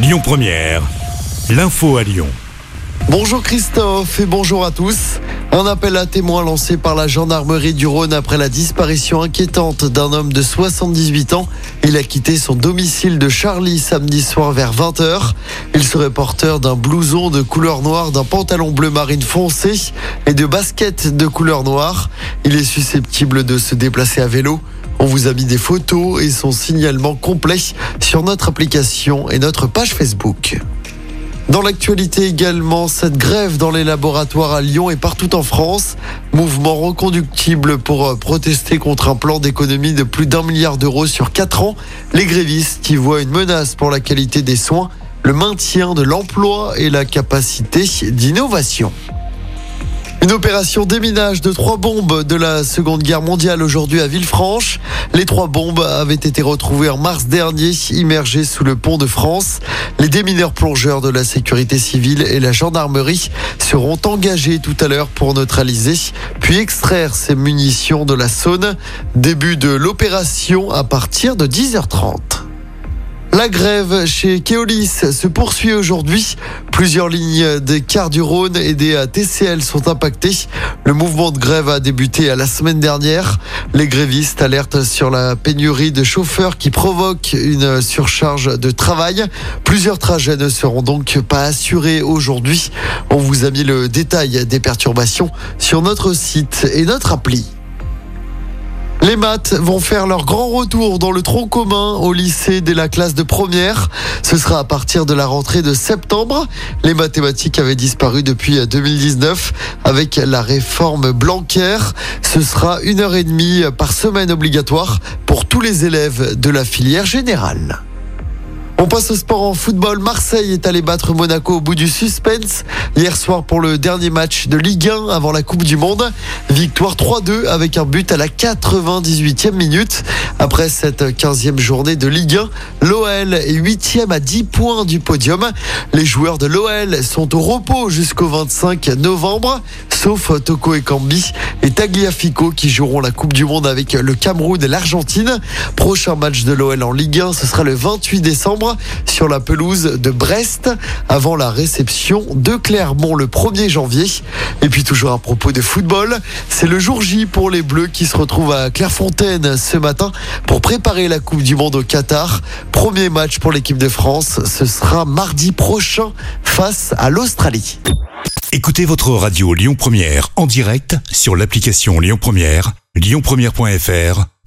Lyon Première, l'info à Lyon. Bonjour Christophe et bonjour à tous. Un appel à témoins lancé par la gendarmerie du Rhône après la disparition inquiétante d'un homme de 78 ans. Il a quitté son domicile de Charlie samedi soir vers 20h. Il serait porteur d'un blouson de couleur noire, d'un pantalon bleu marine foncé et de baskets de couleur noire. Il est susceptible de se déplacer à vélo. On vous a mis des photos et son signalement complet sur notre application et notre page Facebook. Dans l'actualité également, cette grève dans les laboratoires à Lyon et partout en France. Mouvement reconductible pour euh, protester contre un plan d'économie de plus d'un milliard d'euros sur quatre ans. Les grévistes y voient une menace pour la qualité des soins, le maintien de l'emploi et la capacité d'innovation. Une opération déminage de trois bombes de la Seconde Guerre mondiale aujourd'hui à Villefranche. Les trois bombes avaient été retrouvées en mars dernier, immergées sous le pont de France. Les démineurs plongeurs de la sécurité civile et la gendarmerie seront engagés tout à l'heure pour neutraliser, puis extraire ces munitions de la Saône. Début de l'opération à partir de 10h30. La grève chez Keolis se poursuit aujourd'hui. Plusieurs lignes des cars du Rhône et des TCL sont impactées. Le mouvement de grève a débuté la semaine dernière. Les grévistes alertent sur la pénurie de chauffeurs qui provoque une surcharge de travail. Plusieurs trajets ne seront donc pas assurés aujourd'hui. On vous a mis le détail des perturbations sur notre site et notre appli. Les maths vont faire leur grand retour dans le tronc commun au lycée dès la classe de première. Ce sera à partir de la rentrée de septembre. Les mathématiques avaient disparu depuis 2019 avec la réforme Blanquer. Ce sera une heure et demie par semaine obligatoire pour tous les élèves de la filière générale. On passe au sport en football. Marseille est allé battre Monaco au bout du suspense. Hier soir pour le dernier match de Ligue 1 avant la Coupe du Monde. Victoire 3-2 avec un but à la 98e minute. Après cette 15e journée de Ligue 1, l'OL est 8e à 10 points du podium. Les joueurs de l'OL sont au repos jusqu'au 25 novembre, sauf Toko et Cambi et Tagliafico qui joueront la Coupe du Monde avec le Cameroun et l'Argentine. Prochain match de l'OL en Ligue 1, ce sera le 28 décembre sur la pelouse de Brest avant la réception de Clermont le 1er janvier. Et puis toujours à propos de football, c'est le jour J pour les Bleus qui se retrouvent à Clairefontaine ce matin pour préparer la Coupe du Monde au Qatar. Premier match pour l'équipe de France, ce sera mardi prochain face à l'Australie. Écoutez votre radio Lyon Première en direct sur l'application Lyon Première, lyonpremière.fr